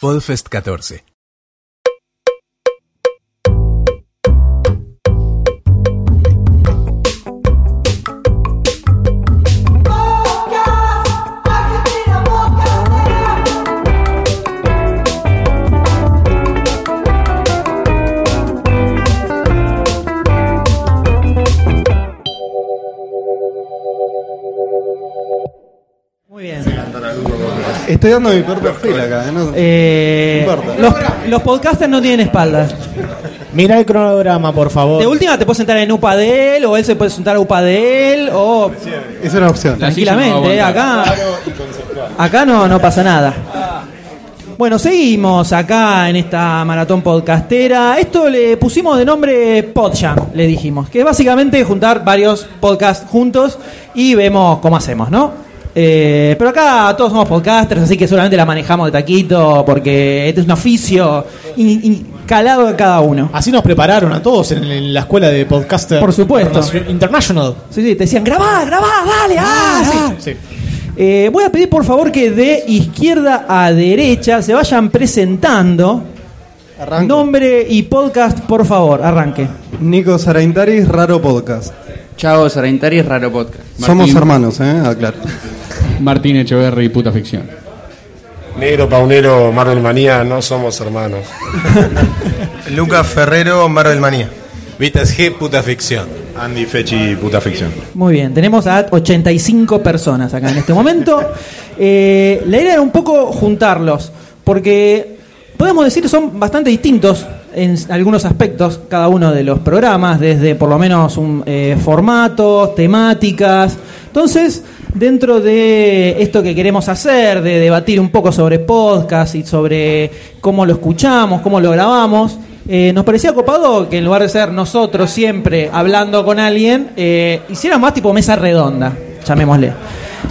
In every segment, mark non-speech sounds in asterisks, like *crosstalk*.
Podfest 14. Estoy dando mi peor perfil acá, ¿eh? No- Eh, No importa. los, los podcasters no tienen espaldas. Mira el cronograma, por favor. De última te puedes sentar en UPA de él, o él se puede sentar a UPA de él, o Es una opción. Tranquilamente. eh, acá acá no, no pasa nada. Bueno, seguimos acá en esta maratón podcastera. Esto le pusimos de nombre Podjam, le dijimos, que es básicamente juntar varios podcasts juntos y vemos cómo hacemos, ¿no? Eh, pero acá todos somos podcasters, así que seguramente la manejamos de taquito, porque este es un oficio in- in- calado de cada uno. Así nos prepararon a todos en, en la escuela de podcaster. Por supuesto. International. Sí, sí, te decían, grabá, grabá, dale, ah, sí. Sí. Eh, voy a pedir por favor que de izquierda a derecha se vayan presentando. Arranco. Nombre y podcast, por favor, arranque. Nico Saraintaris, Raro Podcast. Chao, Saraintari, Raro Podcast. Somos hermanos, ¿eh? Aclaro. Martín Echeverry, puta ficción. Negro Paunero, Marvel Manía, no somos hermanos. *laughs* Lucas Ferrero, Marvel Manía. Vitas G, puta ficción. Andy Fechi, puta ficción. Muy bien, tenemos a 85 personas acá en este momento. *laughs* Eh, la idea era un poco juntarlos, porque podemos decir que son bastante distintos en algunos aspectos cada uno de los programas, desde por lo menos un, eh, formatos, temáticas. Entonces, dentro de esto que queremos hacer, de debatir un poco sobre podcast y sobre cómo lo escuchamos, cómo lo grabamos, eh, nos parecía copado que en lugar de ser nosotros siempre hablando con alguien, eh, hiciéramos más tipo mesa redonda, llamémosle.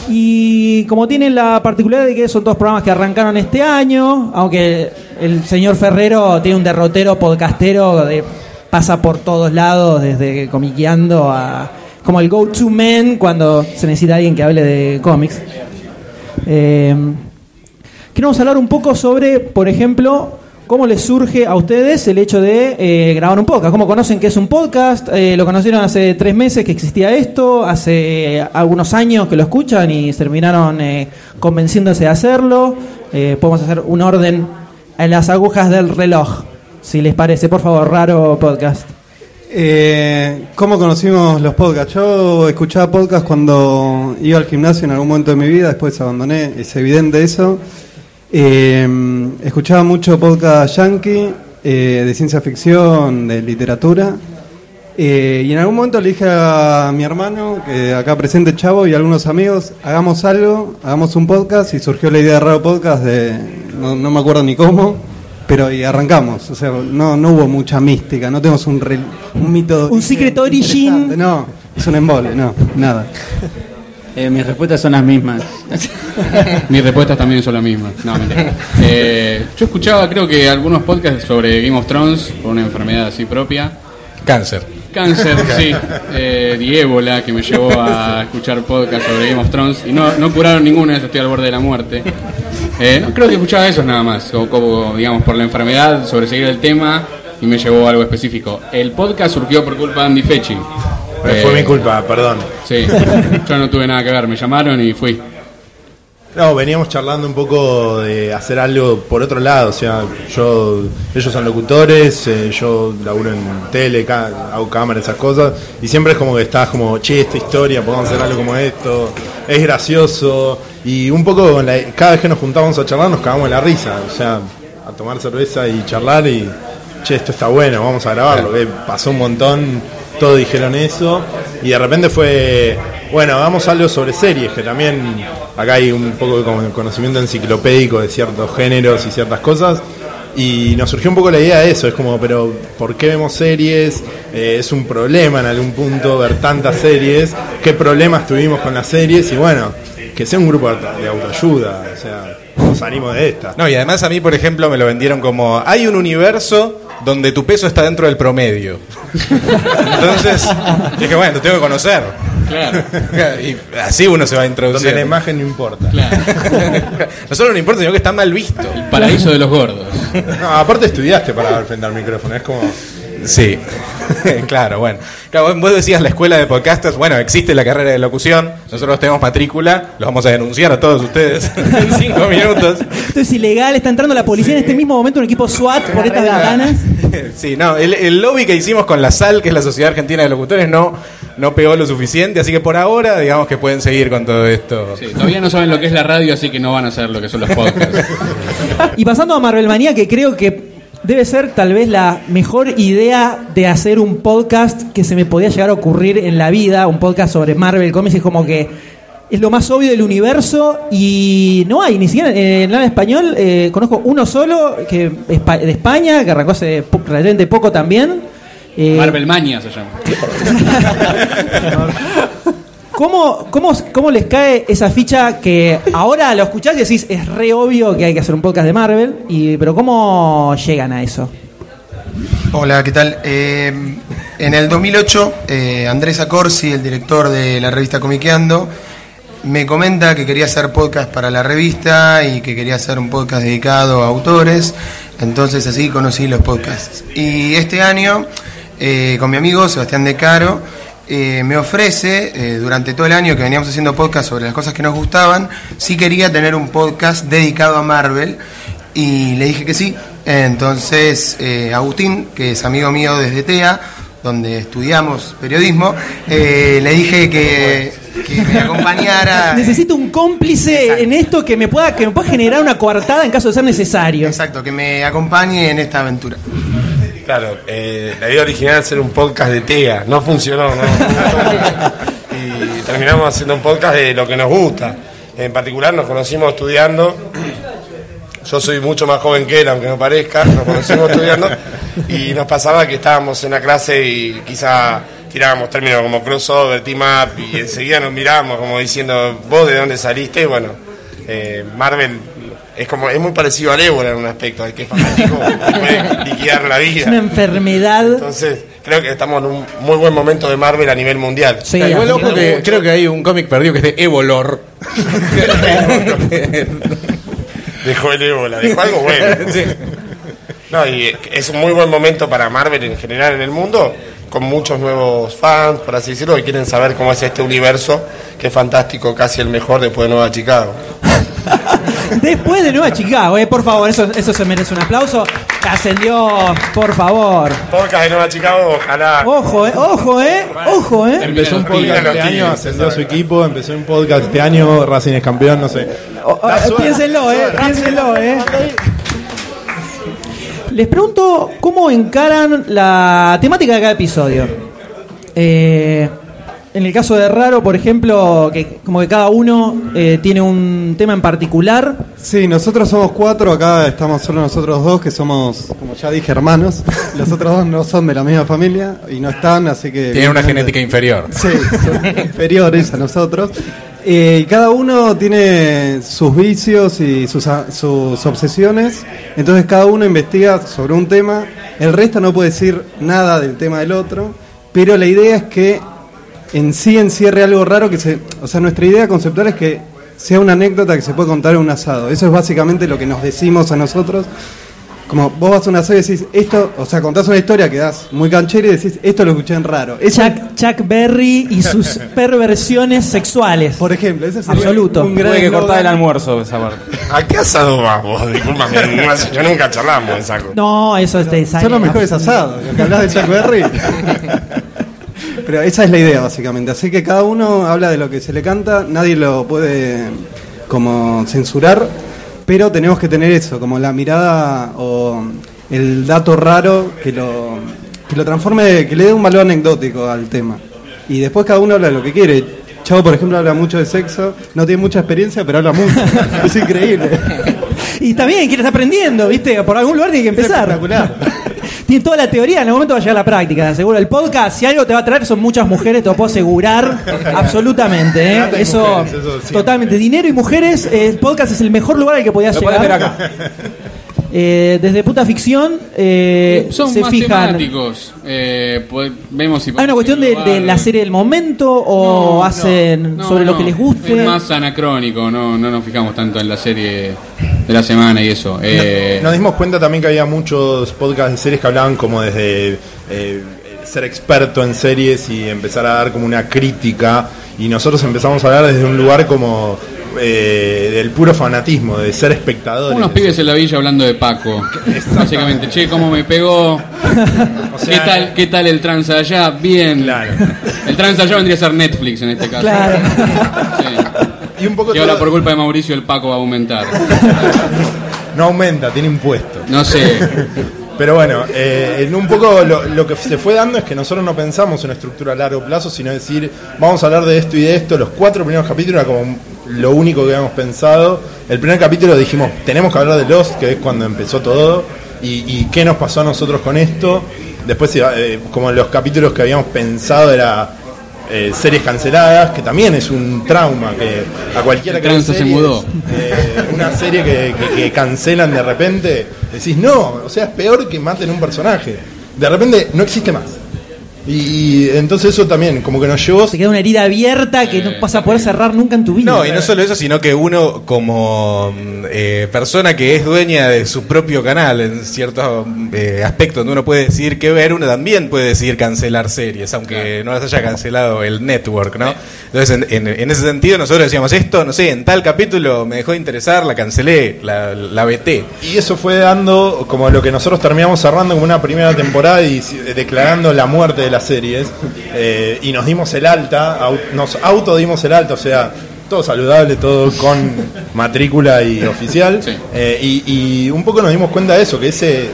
Y como tienen la particularidad de que son todos programas que arrancaron este año, aunque el señor Ferrero tiene un derrotero podcastero de pasa por todos lados, desde comiqueando a como el go-to man cuando se necesita alguien que hable de cómics. Eh, queremos hablar un poco sobre, por ejemplo, cómo les surge a ustedes el hecho de eh, grabar un podcast. ¿Cómo conocen que es un podcast? Eh, ¿Lo conocieron hace tres meses que existía esto? ¿Hace algunos años que lo escuchan y terminaron eh, convenciéndose de hacerlo? Eh, podemos hacer un orden en las agujas del reloj, si les parece. Por favor, raro podcast. Eh, ¿Cómo conocimos los podcasts? Yo escuchaba podcasts cuando iba al gimnasio en algún momento de mi vida, después abandoné, es evidente eso. Eh, escuchaba mucho podcast yankee, eh, de ciencia ficción, de literatura. Y en algún momento le dije a mi hermano, que acá presente Chavo y algunos amigos, hagamos algo, hagamos un podcast y surgió la idea de Raro Podcast de, no me acuerdo ni cómo, pero y arrancamos. O sea, no, no hubo mucha mística, no tenemos un, rel- un mito. Un secret origin. No, es un embole, no, nada. Eh, mis respuestas son las mismas. *laughs* Mis respuestas también son las mismas. No. Eh, yo escuchaba, creo que algunos podcasts sobre Game of Thrones por una enfermedad así propia. Cáncer. Cáncer, sí. Eh, ébola, que me llevó a escuchar podcasts sobre Game of Thrones. Y no, no curaron ninguno, estoy al borde de la muerte. Eh, no, creo que escuchaba esos nada más. O como, digamos, por la enfermedad, sobreseguir el tema. Y me llevó a algo específico. El podcast surgió por culpa de Andy Fechi. Pero Eh, fue mi culpa, perdón. Sí, yo no tuve nada que ver, me llamaron y fui. No, veníamos charlando un poco de hacer algo por otro lado, o sea, yo, ellos son locutores, eh, yo laburo en tele, ca- hago cámara, esas cosas, y siempre es como que estás como, che, esta historia, podemos hacer algo como esto, es gracioso, y un poco la- cada vez que nos juntábamos a charlar nos cagamos en la risa, o sea, a tomar cerveza y charlar y, che, esto está bueno, vamos a grabarlo, que pasó un montón, todos dijeron eso, y de repente fue, bueno, hagamos algo sobre series, que también acá hay un poco de conocimiento enciclopédico de ciertos géneros y ciertas cosas. Y nos surgió un poco la idea de eso, es como, pero ¿por qué vemos series? Eh, es un problema en algún punto ver tantas series, ¿qué problemas tuvimos con las series? Y bueno, que sea un grupo de autoayuda, o sea, nos animo de esta. No, y además a mí, por ejemplo, me lo vendieron como, hay un universo donde tu peso está dentro del promedio. *laughs* Entonces, dije, bueno, te tengo que conocer. Claro, *laughs* y así uno se va a introducir. Donde la imagen no importa. claro. *laughs* no solo no importa, sino que está mal visto. Paraíso de los gordos. No, aparte estudiaste para frente al micrófono. Es como. Sí, *laughs* claro, bueno. Claro, vos decías la escuela de podcasters, bueno, existe la carrera de locución, nosotros tenemos matrícula, los vamos a denunciar a todos ustedes *laughs* en cinco *laughs* minutos. Esto es ilegal, está entrando la policía en este mismo momento, un equipo SWAT por estas ventanas. Sí, no, el, el lobby que hicimos con la SAL, que es la Sociedad Argentina de Locutores, no, no pegó lo suficiente, así que por ahora, digamos que pueden seguir con todo esto. Sí, todavía no saben lo que es la radio, así que no van a saber lo que son los podcasts. Y pasando a Marvel Manía, que creo que debe ser tal vez la mejor idea de hacer un podcast que se me podía llegar a ocurrir en la vida, un podcast sobre Marvel Comics, es como que es lo más obvio del universo y no hay, ni siquiera en el español, eh, conozco uno solo que de España, que arrancó hace relativamente poco también. Eh, Marvel Mania se llama. *laughs* ¿Cómo, cómo, ¿Cómo les cae esa ficha que ahora lo escuchás y decís es re obvio que hay que hacer un podcast de Marvel? Y, pero ¿cómo llegan a eso? Hola, ¿qué tal? Eh, en el 2008, eh, Andrés Acorsi, el director de la revista Comiqueando, me comenta que quería hacer podcast para la revista y que quería hacer un podcast dedicado a autores. Entonces así conocí los podcasts. Y este año, eh, con mi amigo Sebastián De Caro, eh, me ofrece, eh, durante todo el año que veníamos haciendo podcast sobre las cosas que nos gustaban, si quería tener un podcast dedicado a Marvel. Y le dije que sí. Entonces, eh, Agustín, que es amigo mío desde TEA, donde estudiamos periodismo, le dije que, que me acompañara. *laughs* Necesito un cómplice Exacto. en esto que me pueda que me pueda generar una coartada en caso de ser necesario. Exacto, que me acompañe en esta aventura. Claro, eh, la idea original era hacer un podcast de TEA, no funcionó, ¿no? *laughs* y terminamos haciendo un podcast de lo que nos gusta. En particular nos conocimos estudiando, yo soy mucho más joven que él, aunque no parezca, nos conocimos estudiando, y nos pasaba que estábamos en la clase y quizá tirábamos términos como crossover, team up, y enseguida nos mirábamos como diciendo, vos de dónde saliste, y bueno, eh, Marvel es como es muy parecido al ébola en un aspecto, hay que es fanático, *laughs* puede liquidar la vida. Es una enfermedad. Entonces, creo que estamos en un muy buen momento de Marvel a nivel mundial. Sí, Igual así ojo que- creo que hay un cómic perdido que es de Evolor. *laughs* Dejó el ébola, dejó algo bueno. *laughs* No, y es un muy buen momento para Marvel en general en el mundo, con muchos nuevos fans, por así decirlo, que quieren saber cómo es este universo, que es fantástico, casi el mejor después de Nueva Chicago. Después de Nueva Chicago, eh, por favor, eso, eso se merece un aplauso. Ascendió, por favor. Podcast de Nueva Chicago, ojalá. Ojo, eh, ojo, eh, ojo, eh. Empezó un podcast este año, ascendió su equipo, empezó un podcast este año, Racing es campeón, no sé. O- o- piénsenlo, eh, piénsenlo, eh. Les pregunto cómo encaran la temática de cada episodio. Eh, en el caso de Raro, por ejemplo, que como que cada uno eh, tiene un tema en particular. Sí, nosotros somos cuatro, acá estamos solo nosotros dos, que somos, como ya dije, hermanos. Los otros dos no son de la misma familia y no están, así que... Tiene una genética inferior. Sí, son *laughs* inferiores a nosotros. Eh, y cada uno tiene sus vicios y sus, sus obsesiones, entonces cada uno investiga sobre un tema, el resto no puede decir nada del tema del otro, pero la idea es que en sí encierre algo raro que se... O sea, nuestra idea conceptual es que sea una anécdota que se puede contar en un asado. Eso es básicamente lo que nos decimos a nosotros. Como vos vas a un asado y decís, esto, o sea, contás una historia que das muy canchera y decís, esto lo escuché en raro. Eso Chuck, Chuck Berry y sus *laughs* perversiones sexuales. Por ejemplo, ese sería Absoluto. un gran Tuve que cortar el almuerzo esa parte. ¿A qué asado vas vos? Disculpame, no- yo nunca charlamos de saco. No, eso es de Son los mejores asados, lo que hablas de Chuck Berry. *laughs* Pero esa es la idea, básicamente. Así que cada uno habla de lo que se le canta, nadie lo puede como censurar, pero tenemos que tener eso, como la mirada o el dato raro que lo, que lo transforme, que le dé un valor anecdótico al tema. Y después cada uno habla de lo que quiere. Chavo, por ejemplo, habla mucho de sexo, no tiene mucha experiencia, pero habla mucho. *laughs* es increíble. Y también quiere estar aprendiendo, ¿viste? Por algún lugar tiene que empezar. espectacular. Tiene toda la teoría, en algún momento va a llegar a la práctica. Seguro el podcast, si algo te va a traer, son muchas mujeres, te lo puedo asegurar. *laughs* absolutamente, ¿eh? Eso, mujeres, eso siempre. totalmente. Dinero y mujeres, el podcast es el mejor lugar al que podías llegar. acá. Eh, desde puta ficción eh, Son se más fijan. temáticos. Eh, pues, vemos si ¿Hay una cuestión de, de la serie del momento o No, hacen no, sobre lo que les guste? Es más anacrónico, no, no nos fijamos tanto en la serie de la semana y eso. Eh, Nos dimos cuenta también que había muchos podcasts de series que hablaban como desde eh, ser experto en series y empezar a dar como una crítica. Y nosotros empezamos a hablar desde un lugar como eh, del puro fanatismo, de ser espectadores. unos pibes en la villa hablando de Paco. Básicamente, che, cómo me pegó. *laughs* O sea, ¿Qué tal, ¿Qué tal el trans allá? Bien. Claro. El trans allá vendría a ser Netflix en este caso. Claro. Sí. Y un poco Y ahora todo- por culpa de Mauricio el Paco va a aumentar. no aumenta, tiene impuestos. No sé. Pero bueno, eh, en un poco lo, lo que se fue dando es que nosotros no pensamos en una estructura a largo plazo, sino decir, vamos a hablar de esto y de esto. Los cuatro primeros capítulos era como lo único que habíamos pensado. El primer capítulo dijimos, tenemos que hablar de Lost, que es cuando empezó todo, y, y qué nos pasó a nosotros con esto. Después, eh, como los capítulos que habíamos pensado era eh, series canceladas, que también es un trauma, que a cualquiera que se mudó. eh, una serie que, que- que cancelan de repente, decís, no, o sea, es peor que maten un personaje. De repente no existe más. Y, y entonces eso también, como que nos llevó... Se queda una herida abierta que no vas a poder cerrar nunca en tu vida. No, y no solo eso, sino que uno como mm, eh, persona que es dueña de su propio canal en ciertos eh, aspectos donde uno puede decidir qué ver, uno también puede decidir cancelar series, aunque no las haya cancelado el network, ¿no? Entonces, en, en- en ese sentido, nosotros decíamos esto, no sé, en tal capítulo me dejó de interesar, la cancelé, la, la veté. Y eso fue dando como lo que nosotros terminamos cerrando como una primera temporada y declarando la muerte de las series. eh, y nos dimos el alta, au- nos autodimos el alta, o sea, todo saludable, todo con matrícula y oficial. Sí. Eh, y, y un poco nos dimos cuenta de eso, que ese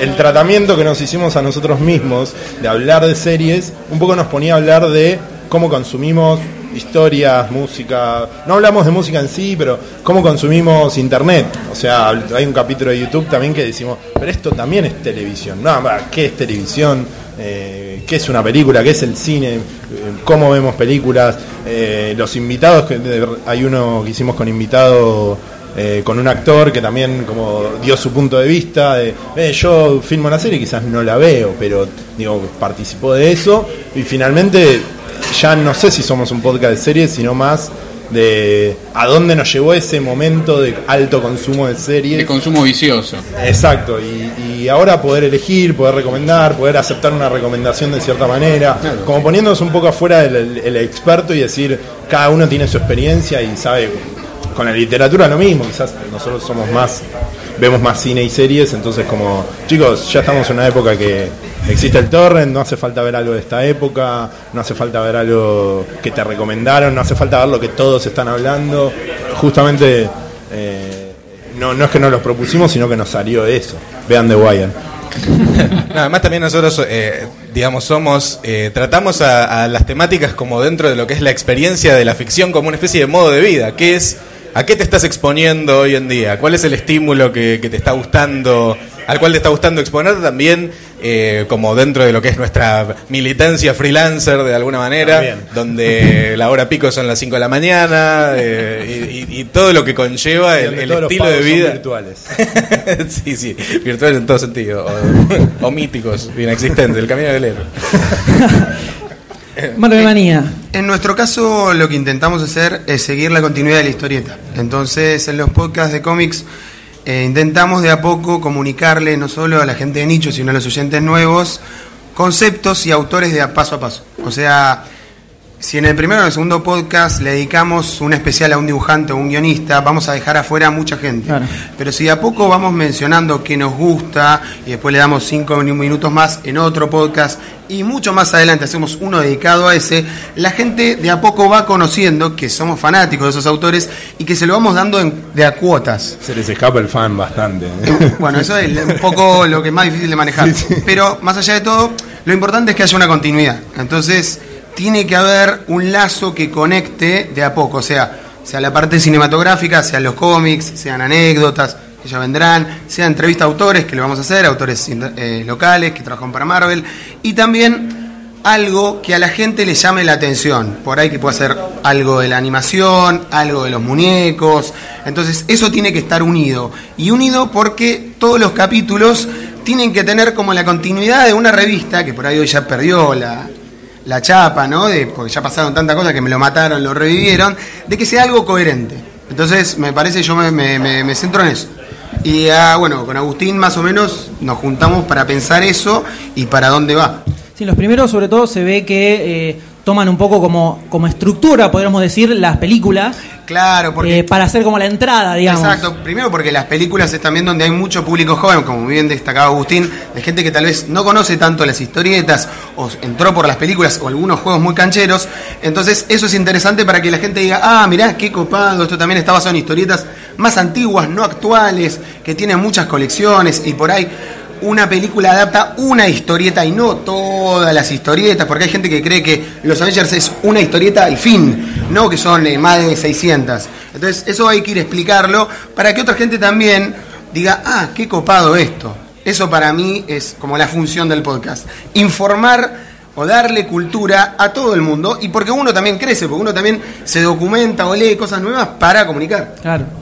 el tratamiento que nos hicimos a nosotros mismos de hablar de series, un poco nos ponía a hablar de cómo consumimos historias, música. No hablamos de música en sí, pero cómo consumimos internet. O sea, hay un capítulo de YouTube también que decimos, pero esto también es televisión. No, ¿qué es televisión? Eh, ¿Qué es una película? ¿Qué es el cine? Eh, ¿Cómo vemos películas? Eh, los invitados, hay uno que hicimos con invitado eh, con un actor que también como dio su punto de vista de "Eh, yo filmo una serie quizás no la veo pero digo participó de eso. Y finalmente ya no sé si somos un podcast de series sino más de a dónde nos llevó ese momento de alto consumo de series. De consumo vicioso. Exacto, y, y ahora poder elegir, poder recomendar, poder aceptar una recomendación de cierta manera, como poniéndonos un poco afuera del el- el experto y decir, cada uno tiene su experiencia y sabe, con la literatura lo mismo, quizás nosotros somos más, vemos más cine y series, entonces como, chicos, ya estamos en una época que existe el torrent, no hace falta ver algo de esta época, no hace falta ver algo que te recomendaron, no hace falta ver lo que todos están hablando, justamente... eh, no, no es que nos los propusimos, sino que nos salió eso. Vean The Wire. *laughs* Además también nosotros, eh, digamos, somos, eh, tratamos a las temáticas como dentro de lo que es la experiencia de la ficción como una especie de modo de vida, que es a qué te estás exponiendo hoy en día, cuál es el estímulo que, que te está gustando, al cual te está gustando exponerte también, eh, como dentro de lo que es nuestra militancia freelancer de alguna manera, También. donde la hora pico son las 5 de la mañana eh, y, y- y todo lo que conlleva el, Donde el todos los estilo de pagos son vida. virtuales. *laughs* sí, sí, virtuales en todo sentido, o, o míticos, inexistentes, el camino del héroe. *laughs* *laughs* Marvel Manía. En nuestro caso, lo que intentamos hacer es seguir la continuidad de la historieta. Entonces, en los podcasts de cómics, eh, intentamos de a poco comunicarle no solo a la gente de nicho, sino a los oyentes nuevos, conceptos y autores de a paso a paso. O sea, si en el primero o en el segundo podcast le dedicamos un especial a un dibujante o un guionista, vamos a dejar afuera a mucha gente. Claro. Pero si de a poco vamos mencionando qué nos gusta y después le damos cinco minutos más en otro podcast y mucho más adelante hacemos uno dedicado a ese, la gente de a poco va conociendo que somos fanáticos de esos autores y que se lo vamos dando en- de a cuotas. Se les escapa el fan bastante. ¿eh? *laughs* Bueno, eso es un poco lo que es más difícil de manejar. Pero más allá de todo, lo importante es que haya una continuidad. Entonces, tiene que haber un lazo que conecte de a poco. O sea, sea la parte cinematográfica, sean los cómics, sean anécdotas, que ya vendrán, sea entrevista a autores, que lo vamos a hacer, autores eh, locales que trabajan para Marvel. Y también algo que a la gente le llame la atención. Por ahí que puede ser algo de la animación, algo de los muñecos, Entonces eso tiene que estar unido. Y unido porque todos los capítulos tienen que tener como la continuidad de una revista, que por ahí hoy ya perdió la, la chapa, ¿no? De, porque ya pasaron tantas cosas que me lo mataron, lo revivieron, de que sea algo coherente. Entonces, me parece, yo me, me- me- centro en eso. Y ah, bueno, con Agustín más o menos nos juntamos para pensar eso y para dónde va. Sí, los primeros sobre todo se ve que eh, toman un poco como, como estructura, podríamos decir, las películas, Claro, porque... eh, para hacer como la entrada, digamos. Exacto, primero porque las películas es también donde hay mucho público joven, como bien destacaba Agustín, de gente que tal vez no conoce tanto las historietas o entró por las películas o algunos juegos muy cancheros. Entonces, eso es interesante para que la gente diga, ah, mirá, qué copado, esto también está basado en historietas más antiguas, no actuales, que tienen muchas colecciones y por ahí una película adapta una historieta y no todas las historietas, porque hay gente que cree que Los Avengers es una historieta y fin, no que son eh, más de 600. Entonces, eso hay que ir a explicarlo para que otra gente también diga, ah, qué copado esto. Eso para mí es como la función del podcast. Informar o darle cultura a todo el mundo y porque uno también crece, porque uno también se documenta o lee cosas nuevas para comunicar. Claro.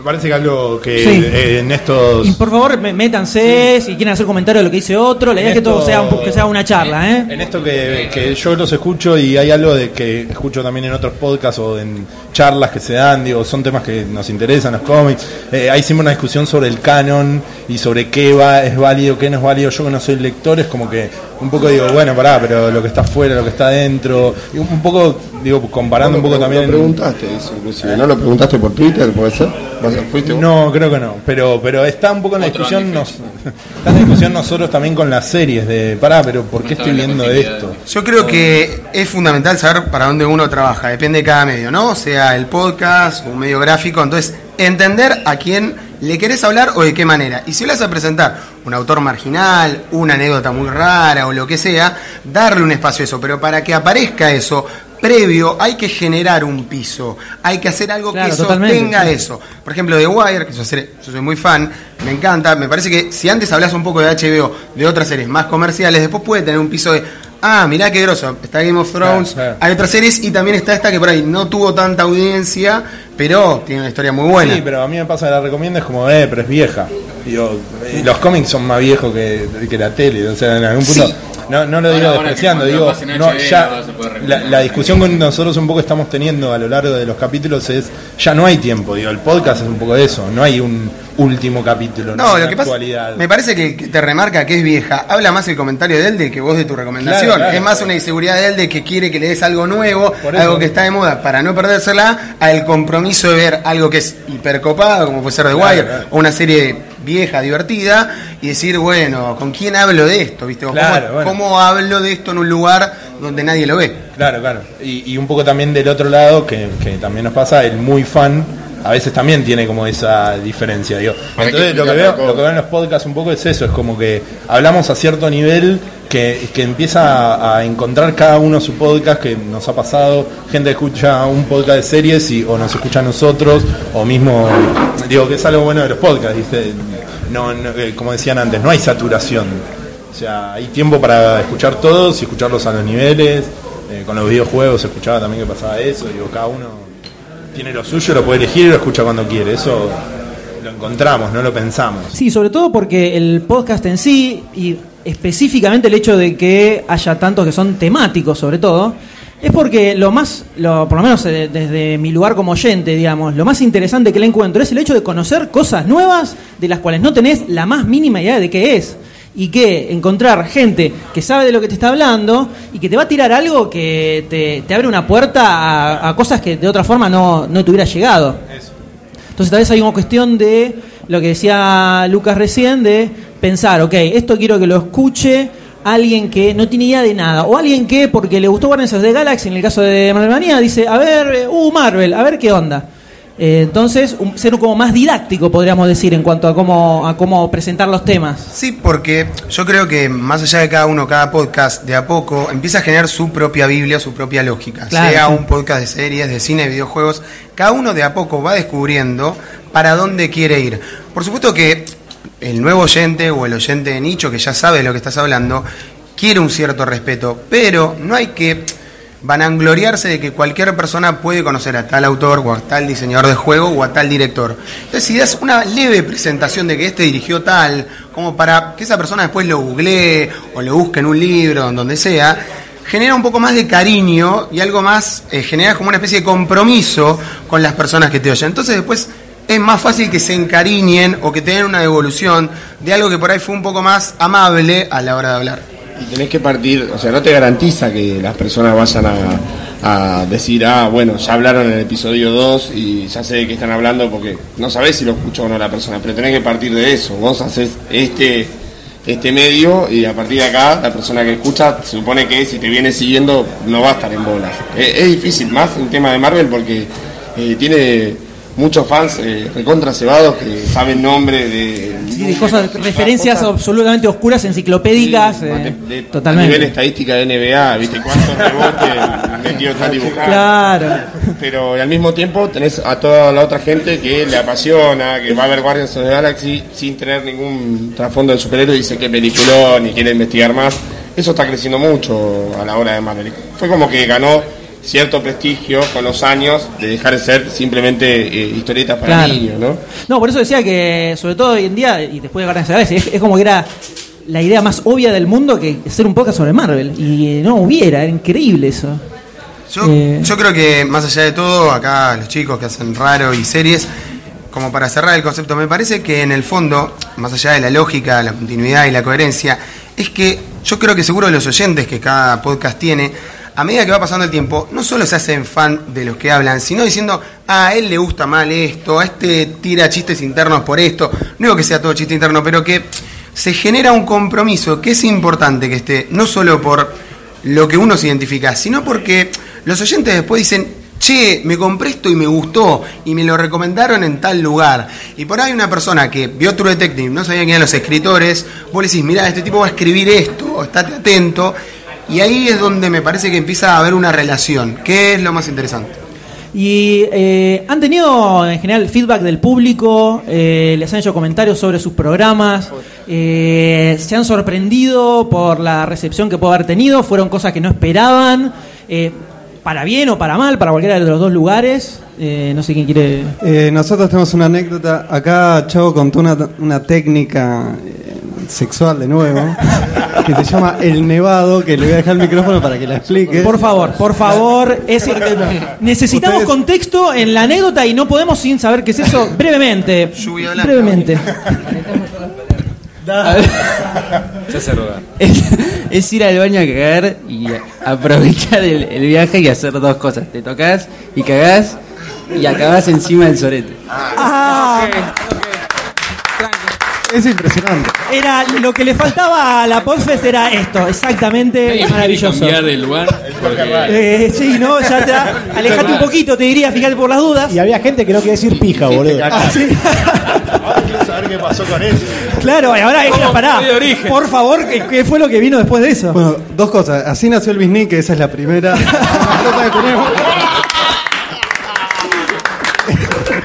Me parece que algo que Sí. eh, en estos... Y por favor, métanse, si quieren hacer comentarios de lo que dice otro, la idea es que todo sea, un que sea una charla, ¿eh? En esto que, que yo los escucho y hay algo de que escucho también en otros podcasts o en charlas que se dan, digo, son temas que nos interesan, los cómics. Eh, ahí hicimos una discusión sobre el canon y sobre qué va, es válido, qué no es válido. Yo que no soy lector es como que un poco digo, bueno, pará, pero lo que está afuera, lo que está adentro, un poco, digo, comparando un poco Lo también... preguntaste eso, inclusive. ¿No lo preguntaste por Twitter, puede ser? ¿Vas a- ¿Fuiste vos? No, creo que no, pero pero está un poco en la Otro discusión nos, *laughs* está en la discusión nosotros también con las series de, pará, pero ¿por qué No estoy viendo esto? Yo creo que es fundamental saber para dónde uno trabaja, depende de cada medio, ¿no? Sea el podcast, un medio gráfico, entonces entender a quién le querés hablar o de qué manera. Y si le vas a presentar un autor marginal, una anécdota muy rara o lo que sea, darle un espacio a eso, pero para que aparezca eso, previo hay que generar un piso, hay que hacer algo Claro, que sostenga sí. eso. Por ejemplo, The Wire, que yo, seré- yo soy muy fan, me encanta, me parece que si antes hablas un poco de HBO, de otras series más comerciales, después puede tener un piso de, ah, mirá qué groso, está Game of Thrones, Claro, claro. hay otras series y también está esta que por ahí no tuvo tanta audiencia, pero tiene una historia muy buena. Sí, pero a mí me pasa que la recomiendo es como, eh, pero es vieja. Digo, eh, los cómics son más viejos que, que la tele, o sea, en algún punto. Sí. No, no lo digo Ahora, despreciando, digo, no, HD ya, la, discusión que nosotros un poco estamos teniendo a lo largo de los capítulos es, ya no hay tiempo, digo, el podcast es un poco de eso, no hay un último capítulo, No, hay lo que pasa, actualidad. me parece que, te remarca que es vieja. Habla más el comentario de él de que vos de tu recomendación. Claro, claro. es más una inseguridad de él de que quiere que le des algo nuevo, algo que está de moda, para no perdérsela, al compromiso de ver algo que es hipercopado, como puede ser The Claro, Wire, claro. o una serie vieja, divertida, y decir, bueno, ¿con quién hablo de esto? ¿Viste? Claro, ¿Cómo, bueno. cómo hablo de esto en un lugar donde nadie lo ve? Claro, claro. Y, y un poco también del otro lado, que, que también nos pasa, el muy fan, a veces también tiene como esa diferencia. Digo. Entonces lo que, veo, lo que veo en los podcasts un poco es eso, es como que hablamos a cierto nivel que, empieza a, encontrar cada uno su podcast, que nos ha pasado, gente escucha un podcast de series y, o nos escucha a nosotros, o mismo, digo que es algo bueno de los podcasts. No, eh, como decían antes, no hay saturación. O sea, hay tiempo para escuchar todos y escucharlos a los niveles. Eh, con los videojuegos escuchaba también que pasaba eso. Digo, cada uno tiene lo suyo, lo puede elegir y lo escucha cuando quiere. Eso lo encontramos, no lo pensamos. Sí, sobre todo porque el podcast en sí, específicamente el hecho de que haya tantos que son temáticos, sobre todo, es porque lo más, lo, por lo menos eh, desde mi lugar como oyente, digamos, lo más interesante que le encuentro es el hecho de conocer cosas nuevas de las cuales no tenés la más mínima idea de qué es. Y que encontrar gente que sabe de lo que te está hablando y que te va a tirar algo que te, te abre una puerta a, a cosas que de otra forma no, no te hubiera llegado. Entonces tal vez hay una cuestión de lo que decía Lucas recién, de pensar, ok, esto quiero que lo escuche alguien que no tiene idea de nada, o alguien que porque le gustó Guardians of the Galaxy, en el caso de Marvel Manía, dice, a ver, eh, uh, Marvel, a ver qué onda. Eh, entonces, un- ser como más didáctico, podríamos decir, en cuanto a cómo, a cómo presentar los temas. Sí, porque yo creo que más allá de cada uno, cada podcast, de a poco empieza a generar su propia Biblia, su propia lógica. Claro, sea sí. un podcast de series, de cine, de videojuegos, cada uno de a poco va descubriendo para dónde quiere ir. Por supuesto que el nuevo oyente o el oyente de nicho que ya sabe de lo que estás hablando, quiere un cierto respeto, pero no hay que vanagloriarse de que cualquier persona puede conocer a tal autor o a tal diseñador de juego o a tal director. Entonces, si das una leve presentación de que este dirigió tal, como para que esa persona después lo googlee o lo busque en un libro, en donde sea, genera un poco más de cariño y algo más, eh, genera como una especie de compromiso con las personas que te oyen. Entonces después es más fácil que se encariñen o que tengan una devolución de algo que por ahí fue un poco más amable a la hora de hablar. Y tenés que partir, o sea, no te garantiza que las personas vayan a, decir, ah, bueno, ya hablaron en el episodio 2 y ya sé de qué están hablando porque no sabés si lo escuchó o no la persona, pero tenés que partir de eso. Vos haces este este medio y a partir de acá la persona que escucha se supone que si te viene siguiendo no va a estar en bolas. Es, es difícil, más un tema de Marvel porque eh, tiene muchos fans eh, recontra cebados que saben nombre de, Sí, de cosas, referencias cosas- absolutamente oscuras, enciclopédicas. Sí, eh, de- de- A nivel totalmente. estadística de NBA, ¿viste cuántos rebotes metió tal dibujado? Claro. Pero al mismo tiempo tenés a toda la otra gente que le apasiona, que va a ver Guardians of the Galaxy sin tener ningún trasfondo de superhéroe y dice que peliculón y quiere investigar más. Eso está creciendo mucho a la hora de Marvel. Fue como que ganó cierto prestigio con los años de dejar de ser simplemente eh, historietas para Claro. niños, ¿no? No, por eso decía que, sobre todo hoy en día, y después de Guardianes de la Galaxia, es, es como que era la idea más obvia del mundo que hacer un podcast sobre Marvel. Y no hubiera, era increíble eso. Yo, Eh. yo creo que más allá de todo, acá los chicos que hacen raro y series, como para cerrar el concepto, me parece que en el fondo, más allá de la lógica, la continuidad y la coherencia, es que yo creo que seguro los oyentes que cada podcast tiene, a medida que va pasando el tiempo, no solo se hacen fan de los que hablan, sino diciendo, ah, a él le gusta mal esto, a este tira chistes internos por esto, no digo que sea todo chiste interno, pero que se genera un compromiso que es importante que esté, no solo por lo que uno se identifica, sino porque los oyentes después dicen, che, me compré esto y me gustó, y me lo recomendaron en tal lugar. Y por ahí una persona que vio True Detective, no sabía quién eran los escritores, vos le decís, mirá, este tipo va a escribir esto, estate atento, y ahí es donde me parece que empieza a haber una relación, que es lo más interesante. Y eh, han tenido en general feedback del público, eh, les han hecho comentarios sobre sus programas, eh, se han sorprendido por la recepción que puede haber tenido, fueron cosas que no esperaban, para bien o para mal, para cualquiera de los dos lugares. Eh, no sé quién quiere. Eh, nosotros tenemos una anécdota. Acá Chavo contó una, una técnica eh, sexual de nuevo *laughs* que se llama el nevado, que le voy a dejar el micrófono para que la explique. Por favor, por favor, es- *laughs* necesitamos Ustedes- contexto en la anécdota y no podemos sin saber qué es eso brevemente. Lluvia. Brevemente. *laughs* Se hace rogar. Es, es ir al baño a cagar y aprovechar el, el viaje y hacer dos cosas. Te tocas y cagás y acabás encima del sorete. Ah, Es impresionante. era lo que le faltaba a la Podfest era esto, exactamente ¿Alguien quiere maravilloso. cambiar de lugar? Porque Eh, sí, no, ya te *laughs* alejate un poquito, te diría, fíjate por las dudas. Y había gente que no quería decir pija, boludo. Ah, sí. Ahora quiero saber qué pasó con eso. Claro, y ahora ¿Cómo pará. fue de origen? Por favor, ¿qué, qué fue lo que vino después de eso? Bueno, dos cosas. Así nació el Bisní, que esa es la primera. *laughs* que tenemos. *laughs*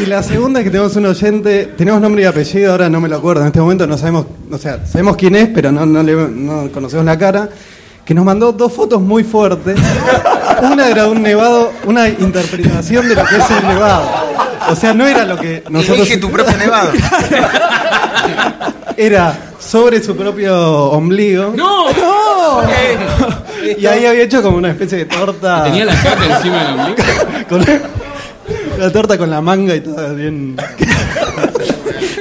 y la segunda es que tenemos un oyente, tenemos nombre y apellido, ahora no me lo acuerdo, en este momento no sabemos, o sea, sabemos quién es, pero no, no, le, no conocemos la cara, que nos mandó dos fotos muy fuertes. *laughs* Una era un nevado, una interpretación de lo que es el nevado. O sea, no era lo que nosotros... Elige tu propio *laughs* nevado. Era sobre su propio ombligo. ¡No! *laughs* ¡No! Y ahí había hecho como una especie de torta. Tenía la caca encima del ombligo. con la torta con la manga y todo bien. *laughs*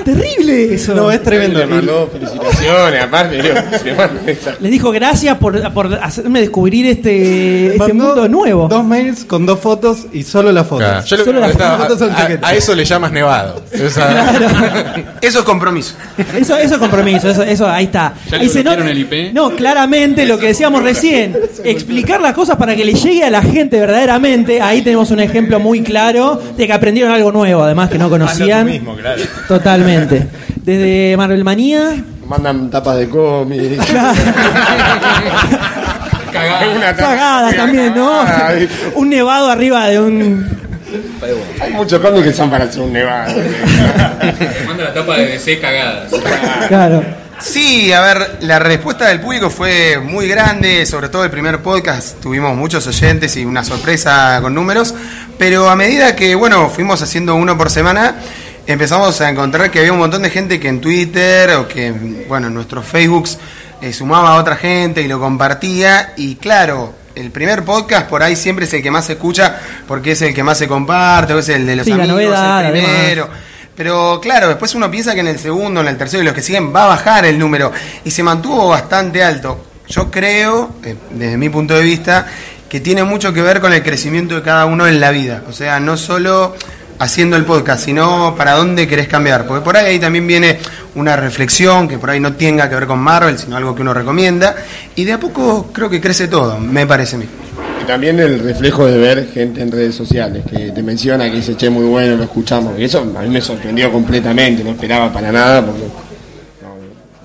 Terrible eso. No, es tremendo. Le mandó felicitaciones, aparte. *laughs* Les dijo gracias por, por hacerme descubrir este, este mundo nuevo. Dos mails con dos fotos y solo la foto. Claro, yo le Solo la preguntaba, foto son a- chaquetas. a, a eso le llamas nevado. Esa- *laughs* Eso es compromiso. Eso, eso es compromiso, eso, eso ahí está. ¿Ya le nota- el IP? No, claramente lo que decíamos recién, explicar las cosas para que le llegue a la gente verdaderamente. Ahí tenemos un ejemplo muy claro de que aprendieron algo nuevo, además que no conocían. mismo, claro. Totalmente. *laughs* Desde Marvel Manía. Mandan tapas de cómic. *laughs* Cagada. Una tapa- Cagadas también, ¿no? Cagada. *laughs* Un nevado arriba de un. Hay muchos cómics que son para hacer un nevado. Manda la tapa de DC cagadas. Claro. Sí, a ver, la respuesta del público fue muy grande, sobre todo el primer podcast, tuvimos muchos oyentes y una sorpresa con números, pero a medida que, bueno, fuimos haciendo uno por semana, empezamos a encontrar que había un montón de gente que en Twitter o que, bueno, en nuestros Facebooks eh, sumaba a otra gente y lo compartía, y claro, el primer podcast por ahí siempre es el que más se escucha porque es el que más se comparte, o es el de los Sí, la amigos, novedad, el primero. Pero claro, después uno piensa que en el segundo, en el tercero y los que siguen va a bajar el número. Y se mantuvo bastante alto. Yo creo, eh, desde mi punto de vista, que tiene mucho que ver con el crecimiento de cada uno en la vida. O sea, no solo haciendo el podcast, sino para dónde querés cambiar. Porque por ahí, también viene una reflexión que por ahí no tenga que ver con Marvel, sino algo que uno recomienda. Y de a poco creo que crece todo, me parece a mí. Y también el reflejo de ver gente en redes sociales que te menciona que dice, che, muy bueno, lo escuchamos. Y eso a mí me sorprendió completamente, no esperaba para nada porque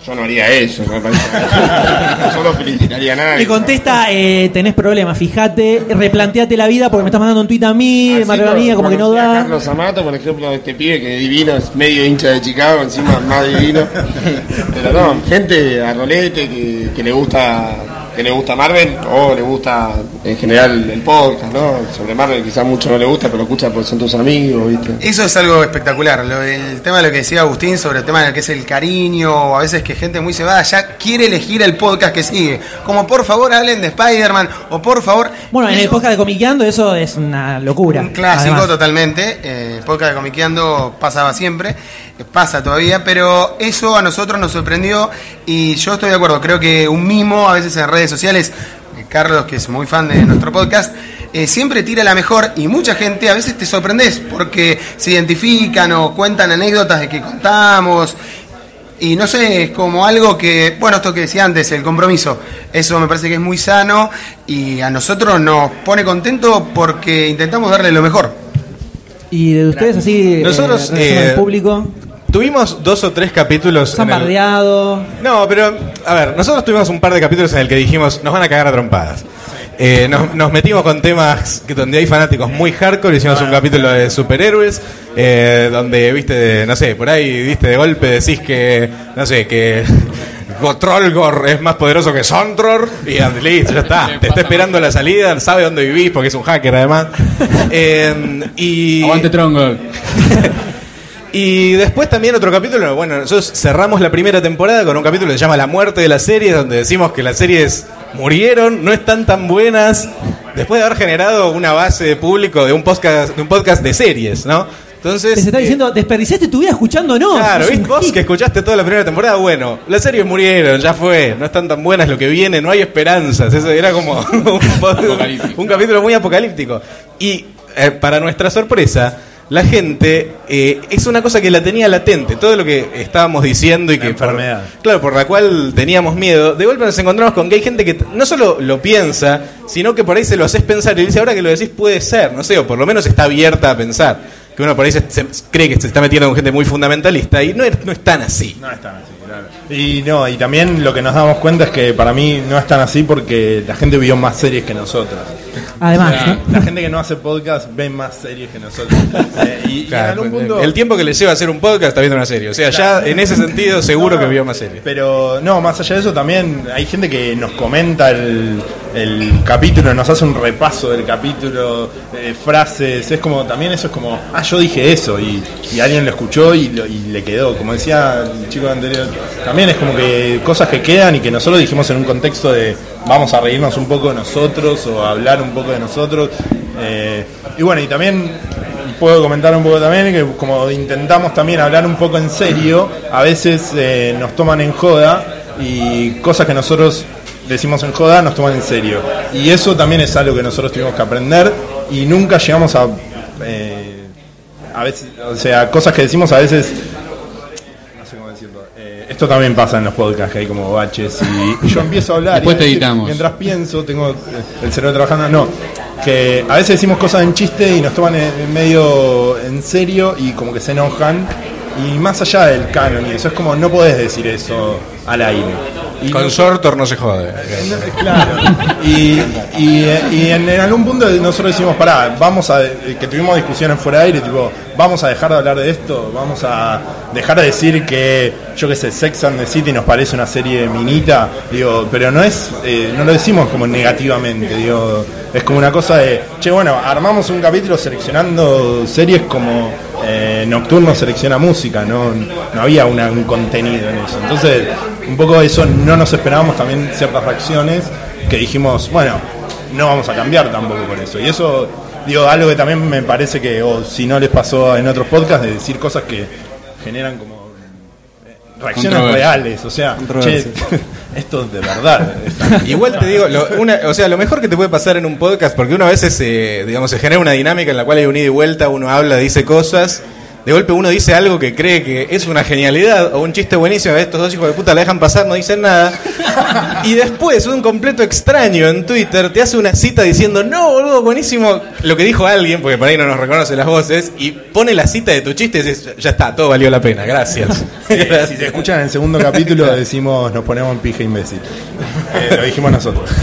yo no haría eso. No me parece. *laughs* yo no felicitaría a nadie. Le contesta, eh, tenés problemas, fíjate, replanteate la vida porque me estás mandando un tuit a mí, Marvel mía, como que no da. Carlos Amato, por ejemplo, este pibe que es divino, es medio hincha de Chicago, encima más divino. *laughs* Pero no, gente a rolete que, que le gusta que le gusta Marvel o le gusta en general el podcast, ¿no? Sobre Marvel quizás mucho no le gusta, pero lo escucha porque son tus amigos, ¿viste? Eso es algo espectacular. Lo, el tema de lo que decía Agustín sobre el tema de lo que es el cariño, o a veces que gente muy cebada ya quiere elegir el podcast que sigue. Como por favor hablen de Spider-Man, o por favor. Bueno, en el podcast de Comiqueando eso es una locura. Un clásico Además. totalmente. Eh, el podcast de Comiqueando pasaba siempre, eh, pasa todavía, pero eso a nosotros nos sorprendió y yo estoy de acuerdo. Creo que un mimo a veces en redes sociales, eh, Carlos, que es muy fan de nuestro podcast, eh, siempre tira la mejor y mucha gente a veces te sorprendes porque se identifican o cuentan anécdotas de que contamos. Y no sé, es como algo que, bueno, esto que decía antes, el compromiso, eso me parece que es muy sano y a nosotros nos pone contento porque intentamos darle lo mejor. Y de ustedes así, eh, Nosotros, reacción eh, al público, Tuvimos dos o tres capítulos. se han en el- bardeado. No, pero, a ver, nosotros tuvimos un par de capítulos en el que dijimos, nos van a cagar a trompadas. Eh, nos, nos metimos con temas que donde hay fanáticos muy hardcore, hicimos un capítulo de superhéroes, eh, donde, viste, no sé, por ahí, viste, de golpe decís que, no sé, que *laughs* Trollgor es más poderoso que Sontror, y listo, ya está, te está esperando la salida, sabe dónde vivís, porque es un hacker además. *laughs* Eh, y... Aguante Trongol. *laughs* Y después también otro capítulo, bueno, nosotros cerramos la primera temporada con un capítulo que se llama La muerte de las series, donde decimos que las series murieron, no están tan buenas, después de haber generado una base de público de un podcast de, un podcast de series, ¿no? Entonces... Les está eh, diciendo, desperdiciaste tu vida escuchándonos. Claro, ¿viste vos que escuchaste toda la primera temporada? Bueno, las series murieron, ya fue, no están tan buenas lo que viene, no hay esperanzas. Eso era como *laughs* un, un capítulo muy apocalíptico. Y eh, para nuestra sorpresa, la gente eh, es una cosa que la tenía latente, todo lo que estábamos diciendo y que por- enfermedad. claro, por la cual teníamos miedo. De golpe nos encontramos con que hay gente que no solo lo piensa, sino que por ahí se lo haces pensar y dice, ahora que lo decís puede ser, no sé, o por lo menos está abierta a pensar. Que uno por ahí se, se- cree que se está metiendo con gente muy fundamentalista y no es, no es tan así. No es tan así, claro. Y no, y también lo que nos damos cuenta es que para mí no es tan así porque la gente vio más series que nosotros. Además, O sea, ¿no? La gente que no hace podcast ve más series que nosotros. *laughs* Eh, y, y en Claro, algún pues, punto... El tiempo que le lleva a hacer un podcast está viendo una serie. O sea, ya en ese sentido *laughs* seguro que vio más series. Pero no, más allá de eso también hay gente que nos comenta el, el capítulo, nos hace un repaso del capítulo, eh, frases, es como, también eso es como, ah, yo dije eso y, y alguien lo escuchó y, lo- y le quedó, como decía el chico anterior, también es como que cosas que quedan y que nosotros dijimos en un contexto de vamos a reírnos un poco de nosotros o a hablar un poco de nosotros. eh, y bueno, y también puedo comentar un poco también que como intentamos también hablar un poco en serio, a veces eh, nos toman en joda y cosas que nosotros decimos en joda nos toman en serio. Y eso también es algo que nosotros tuvimos que aprender y nunca llegamos a... eh, a veces, o sea, cosas que decimos a veces... No sé cómo decirlo. eh, esto también pasa en los podcasts, que hay como baches y, *laughs* yo empiezo a hablar. Después y te editamos. Mientras pienso, tengo el cerebro trabajando. No, que a veces decimos cosas en chiste y nos toman en, en medio en serio y como que se enojan. Y más allá del canon y eso, es como no podés decir eso al aire. Y Con no- Sortor no se jode. Claro. Y, y, y en, en algún punto nosotros decimos, pará, vamos a. que tuvimos discusiones fuera de aire, tipo, vamos a dejar de hablar de esto, vamos a dejar de decir que, yo qué sé, Sex and the City nos parece una serie minita, digo, pero no es. eh, no lo decimos como negativamente, digo, es como una cosa de, che, bueno, armamos un capítulo seleccionando series como. eh, Nocturno selecciona música, no, no había una- un contenido en eso. Entonces, un poco eso no nos esperábamos también ciertas reacciones que dijimos, bueno, no vamos a cambiar tampoco por eso. Y eso, digo, algo que también me parece que, o si no les pasó en otros podcasts, de decir cosas que generan como eh, reacciones reales. O sea, che, *laughs* esto de verdad. *laughs* Igual te digo, lo, una- o sea, lo mejor que te puede pasar en un podcast, porque uno a veces, eh, digamos, se genera una dinámica en la cual hay un ida y vuelta, uno habla, dice cosas, de golpe uno dice algo que cree que es una genialidad o un chiste buenísimo, estos dos hijos de puta la dejan pasar, no dicen nada, *laughs* y después un completo extraño en Twitter te hace una cita diciendo, no, boludo, buenísimo, lo que dijo alguien, porque por ahí no nos reconoce las voces, y pone la cita de tu chiste y dices, ya está, todo valió la pena, gracias. *laughs* Eh, si se escuchan en el segundo capítulo, decimos, nos ponemos en pija imbécil. Eh, lo dijimos nosotros. *laughs*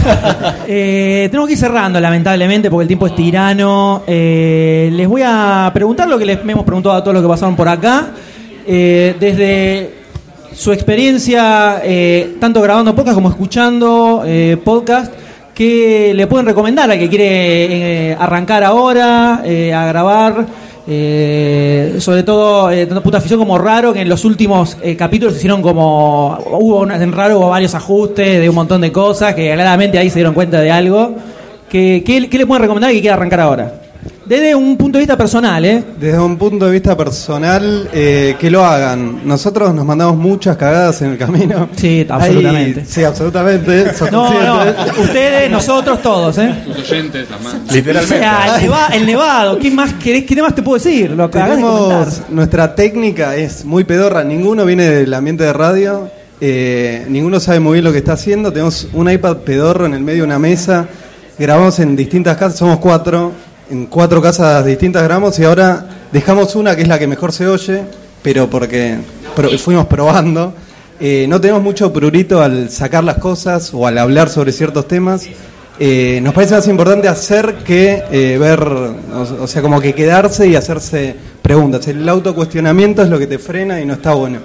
Eh, tenemos que ir cerrando, lamentablemente, porque el tiempo es tirano. Eh, les voy a preguntar lo que les hemos preguntado a todos los que pasaron por acá. Eh, desde su experiencia, eh, tanto grabando podcast como escuchando podcast, ¿qué le pueden recomendar al que quiere arrancar ahora, a grabar? Eh, sobre todo, eh, tanto puta afición como raro, que en los últimos eh, capítulos hicieron como. Hubo una- en raro hubo varios ajustes de un montón de cosas que claramente ahí se dieron cuenta de algo. ¿Qué, qué, qué le pueden recomendar que quiera arrancar ahora? Desde un punto de vista personal, ¿eh? Desde un punto de vista personal, eh, que lo hagan. Nosotros nos mandamos muchas cagadas en el camino. Sí, absolutamente. Ahí- sí, absolutamente. *laughs* No, no, ustedes, nosotros, todos, ¿eh? Sus oyentes, las más. O sea, el, neva- el nevado, ¿qué más querés? ¿Qué más te puedo decir? Lo de nuestra técnica es muy pedorra, ninguno viene del ambiente de radio, eh, ninguno sabe muy bien lo que está haciendo, tenemos un iPad pedorro en el medio de una mesa, grabamos en distintas casas, somos cuatro, en cuatro casas distintas grabamos y ahora dejamos una que es la que mejor se oye, pero porque pro- fuimos probando. Eh, no tenemos mucho prurito al sacar las cosas o al hablar sobre ciertos temas. Eh, nos parece más importante hacer que eh, ver, o, o sea, como que quedarse y hacerse preguntas. El autocuestionamiento es lo que te frena y no está bueno.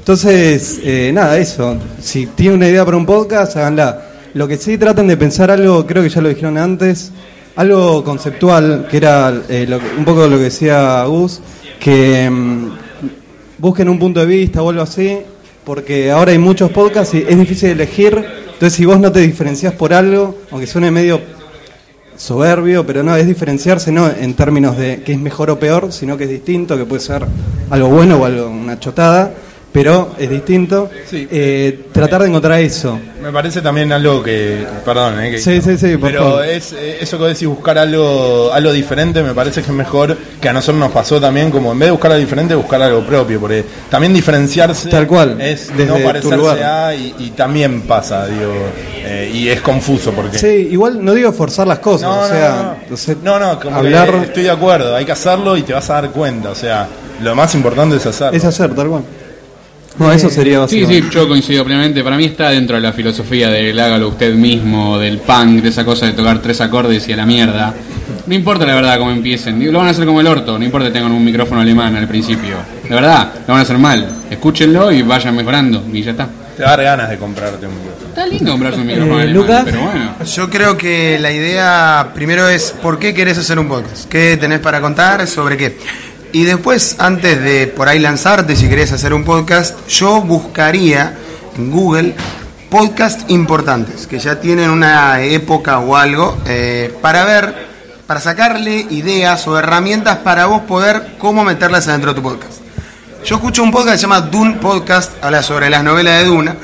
Entonces, eh, nada, eso. Si tienen una idea para un podcast, háganla. Lo que sí traten de pensar algo, creo que ya lo dijeron antes, algo conceptual, que era eh, lo un poco lo que decía Gus, que mm, busquen un punto de vista o algo así, porque ahora hay muchos podcasts y es difícil elegir. Entonces, si vos no te diferenciás por algo, aunque suene medio soberbio, pero no, es diferenciarse no en términos de que es mejor o peor, sino que es distinto, que puede ser algo bueno o algo una chotada, pero es distinto. Eh, tratar de encontrar eso. Me parece también algo que. Perdón, eh, que- Sí, sí, sí, por Pero favor. es eh, eso que decís, buscar algo, algo diferente, me parece que es mejor que a nosotros nos pasó también, como en vez de buscar algo diferente, buscar algo propio. Porque también diferenciarse. Tal cual, Es desde no tu parecerse lugar. a. Y, y también pasa, digo. eh, y es confuso porque. Sí, igual no digo forzar las cosas, No, o no, sea, no. o sea, No, no, como hablar que estoy de acuerdo, hay que hacerlo y te vas a dar cuenta. O sea, lo más importante es hacerlo. es hacer, tal cual. No, eso sería Sí, sí, yo coincido plenamente. Para mí está dentro de la filosofía del hágalo usted mismo, del punk, de esa cosa de tocar tres acordes y a la mierda. No importa la verdad cómo empiecen, lo van a hacer como el orto, no importa que tengan un micrófono alemán al principio. De verdad, lo van a hacer mal. Escúchenlo y vayan mejorando y ya está. Te va a dar ganas de comprarte un micrófono. Está lindo comprarse un micrófono Eh, alemán, Lucas. pero bueno. Yo creo que la idea primero es por qué querés hacer un podcast, qué tenés para contar, sobre qué. Y después, antes de por ahí lanzarte, si querés hacer un podcast, yo buscaría en Google podcasts importantes, que ya tienen una época o algo, eh, para ver, para sacarle ideas o herramientas para vos poder cómo meterlas adentro de tu podcast. Yo escucho un podcast que se llama Dune Podcast, habla sobre las novelas de Duna.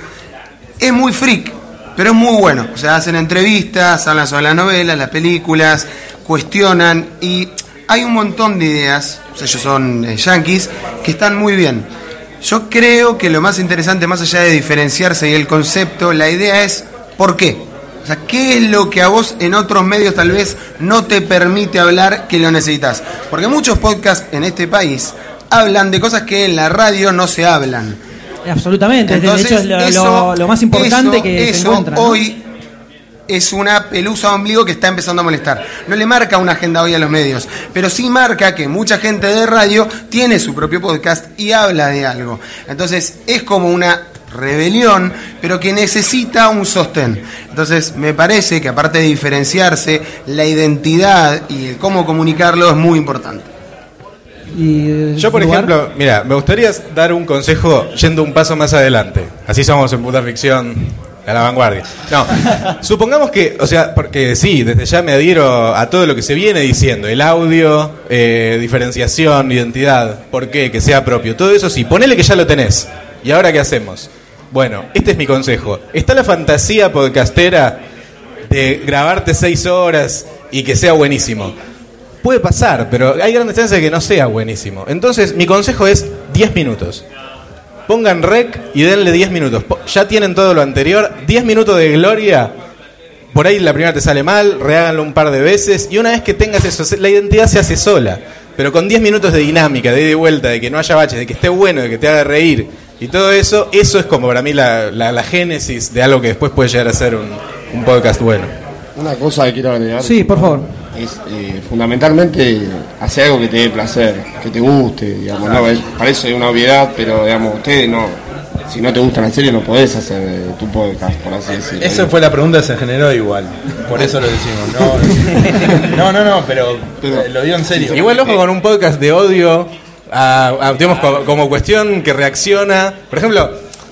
Es muy freak, pero es muy bueno. O sea, hacen entrevistas, hablan sobre las novelas, las películas, cuestionan y hay un montón de ideas, o sea, ellos son eh, yankees, que están muy bien. Yo creo que lo más interesante, más allá de diferenciarse y el concepto, la idea es ¿por qué? O sea, ¿qué es lo que a vos en otros medios tal vez no te permite hablar que lo necesitas? Porque muchos podcasts en este país hablan de cosas que en la radio no se hablan. Absolutamente, de Entonces, hecho es lo, eso- lo- lo más importante eso- que se eso encuentra. ¿no? hoy es una pelusa de ombligo que está empezando a molestar. No le marca una agenda hoy a los medios, pero sí marca que mucha gente de radio tiene su propio podcast y habla de algo. Entonces es como una rebelión, pero que necesita un sostén. Entonces me parece que aparte de diferenciarse, la identidad y el cómo comunicarlo es muy importante. Y, eh, Yo, por lugar- ejemplo, mira, me gustaría dar un consejo yendo un paso más adelante. Así somos en puta ficción a la vanguardia. No, supongamos que, o sea, porque sí, desde ya me adhiero a todo lo que se viene diciendo: el audio, eh, diferenciación, identidad, por qué, que sea propio, todo eso sí, ponele que ya lo tenés. ¿Y ahora qué hacemos? Bueno, este es mi consejo. Está la fantasía podcastera de grabarte seis horas y que sea buenísimo. Puede pasar, pero hay grandes chances de que no sea buenísimo. Entonces, mi consejo es 10 minutos. Pongan rec y denle 10 minutos. Ya tienen todo lo anterior. 10 minutos de gloria. Por ahí la primera te sale mal, reháganlo un par de veces. Y una vez que tengas eso, la identidad se hace sola. Pero con 10 minutos de dinámica, de ida y vuelta, de que no haya baches, de que esté bueno, de que te haga reír y todo eso, eso es como para mí la, la- la génesis de algo que después puede llegar a ser un, un podcast bueno. Una cosa que quiero agregar. Sí, por favor. Es eh, fundamentalmente hacer algo que te dé placer, que te guste, digamos, no, es, parece una obviedad, pero digamos, ustedes no, si no te gusta la serie no podés hacer eh, tu podcast, por así decirlo. Esa fue la pregunta que se generó igual. Por eso lo decimos. No, *laughs* no, no, no, pero, lo digo en serio. Igual ojo con un podcast de odio, a- a- digamos, co- como, cuestión que reacciona. Por ejemplo,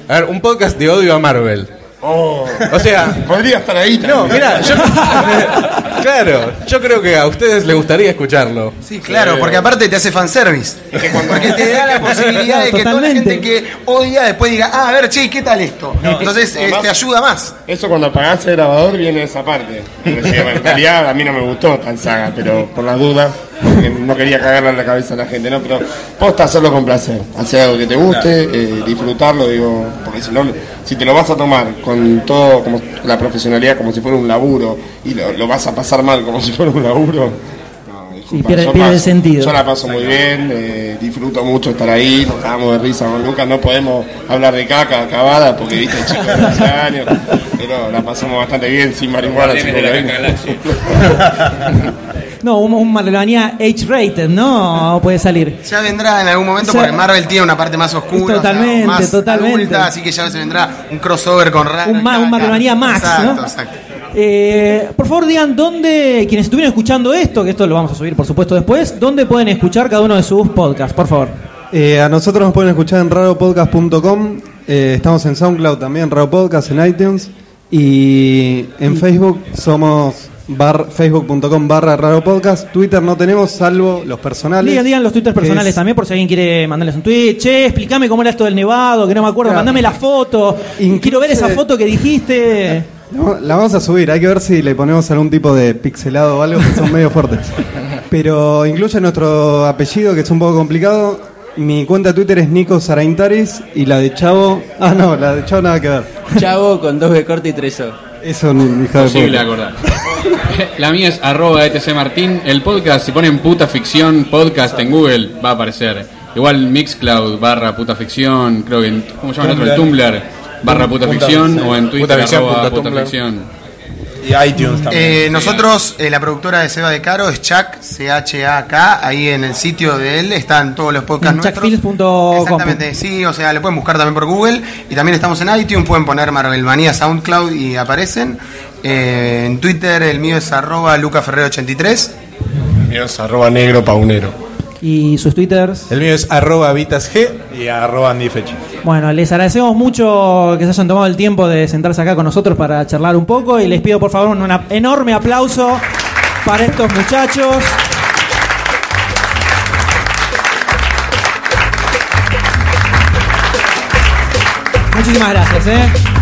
a ver, un podcast de odio a Marvel. Oh, O sea, podría estar ahí. no, mira, yo. *laughs* claro, yo creo que a ustedes les gustaría escucharlo. Sí, claro, porque aparte te hace fanservice. *laughs* Porque te da la posibilidad de que toda la gente que odia después diga, ah, a ver, che, ¿qué tal esto? Entonces eh, además- te ayuda más. Eso cuando apagás el grabador viene esa parte. En realidad a mí no me gustó tan saga, pero por las dudas, porque no quería cagarle en la cabeza a la gente, ¿no? Pero posta hacerlo con placer, hacer algo que te guste, eh, disfrutarlo, digo, porque si no, si te lo vas a tomar con todo, como la profesionalidad como si fuera un laburo, y lo, lo vas a pasar mal como si fuera un laburo. Disculpa, pierde- yo pierde paso. sentido. Yo la paso muy bien, eh, disfruto mucho estar ahí, nos cagamos de risa con Lucas, no podemos hablar de caca acabada porque viste el chico de 15 años, pero la pasamos bastante bien sin marihuana. sin cocaína. No, un, un Marvelania H-rated, ¿no? Puede salir. Ya vendrá en algún momento Ya- porque Marvel tiene una parte más oscura, Totalmente, o sea, más totalmente. adulta, así que ya se vendrá un crossover con Raro. Un, un. Marvelania Max, exacto, ¿no? Exacto. Eh, por favor, digan dónde, quienes estuvieron escuchando esto, que esto lo vamos a subir por supuesto después, dónde pueden escuchar cada uno de sus podcasts, por favor. Eh, a nosotros nos pueden escuchar en raropodcast.com, eh, estamos en SoundCloud también, Raro Podcast, en iTunes, y en Facebook somos bar- facebook.com barra Raro Podcast, Twitter no tenemos salvo los personales. Digan, digan los twitters que personales es- también por si alguien quiere mandarles un tweet. Che, explícame cómo era esto del nevado, que no me acuerdo, Claro. mandame la foto. Quiero ver esa foto que dijiste. No, la vamos a subir, hay que ver si le ponemos algún tipo de pixelado o algo que son medio fuertes. Pero incluye nuestro apellido, que es un poco complicado. Mi cuenta de Twitter es Nico Saraintaris y la de Chavo. Ah, no, la de Chavo nada que ver. Chavo con dos B corta y tres O. Eso, ni hija de Posible acordar. La mía es arroba etc Martín. El podcast, si ponen puta ficción podcast en Google, va a aparecer. Igual Mixcloud barra puta ficción, creo que en, ¿cómo se llama el otro? El Tumblr barra puta ficción o en Twitter arroba puta ficción. Y iTunes también. Eh, nosotros, eh, la productora de Seba de Caro es Chuck, C-H-A-K, ahí en el sitio de él están todos los podcasts nuestros. Exactamente, sí, o sea, le pueden buscar también por Google y también estamos en iTunes, pueden poner Marvelmanía SoundCloud y aparecen. Eh, en Twitter el mío es arroba lucaferrero83. Mío es arroba negro paunero. Y sus twitters. El mío es arroba vitasg. Y arroba Andy Fechi. Bueno, les agradecemos mucho que se hayan tomado el tiempo de sentarse acá con nosotros para charlar un poco y les pido por favor un enorme aplauso para estos muchachos. Muchísimas gracias, ¿eh?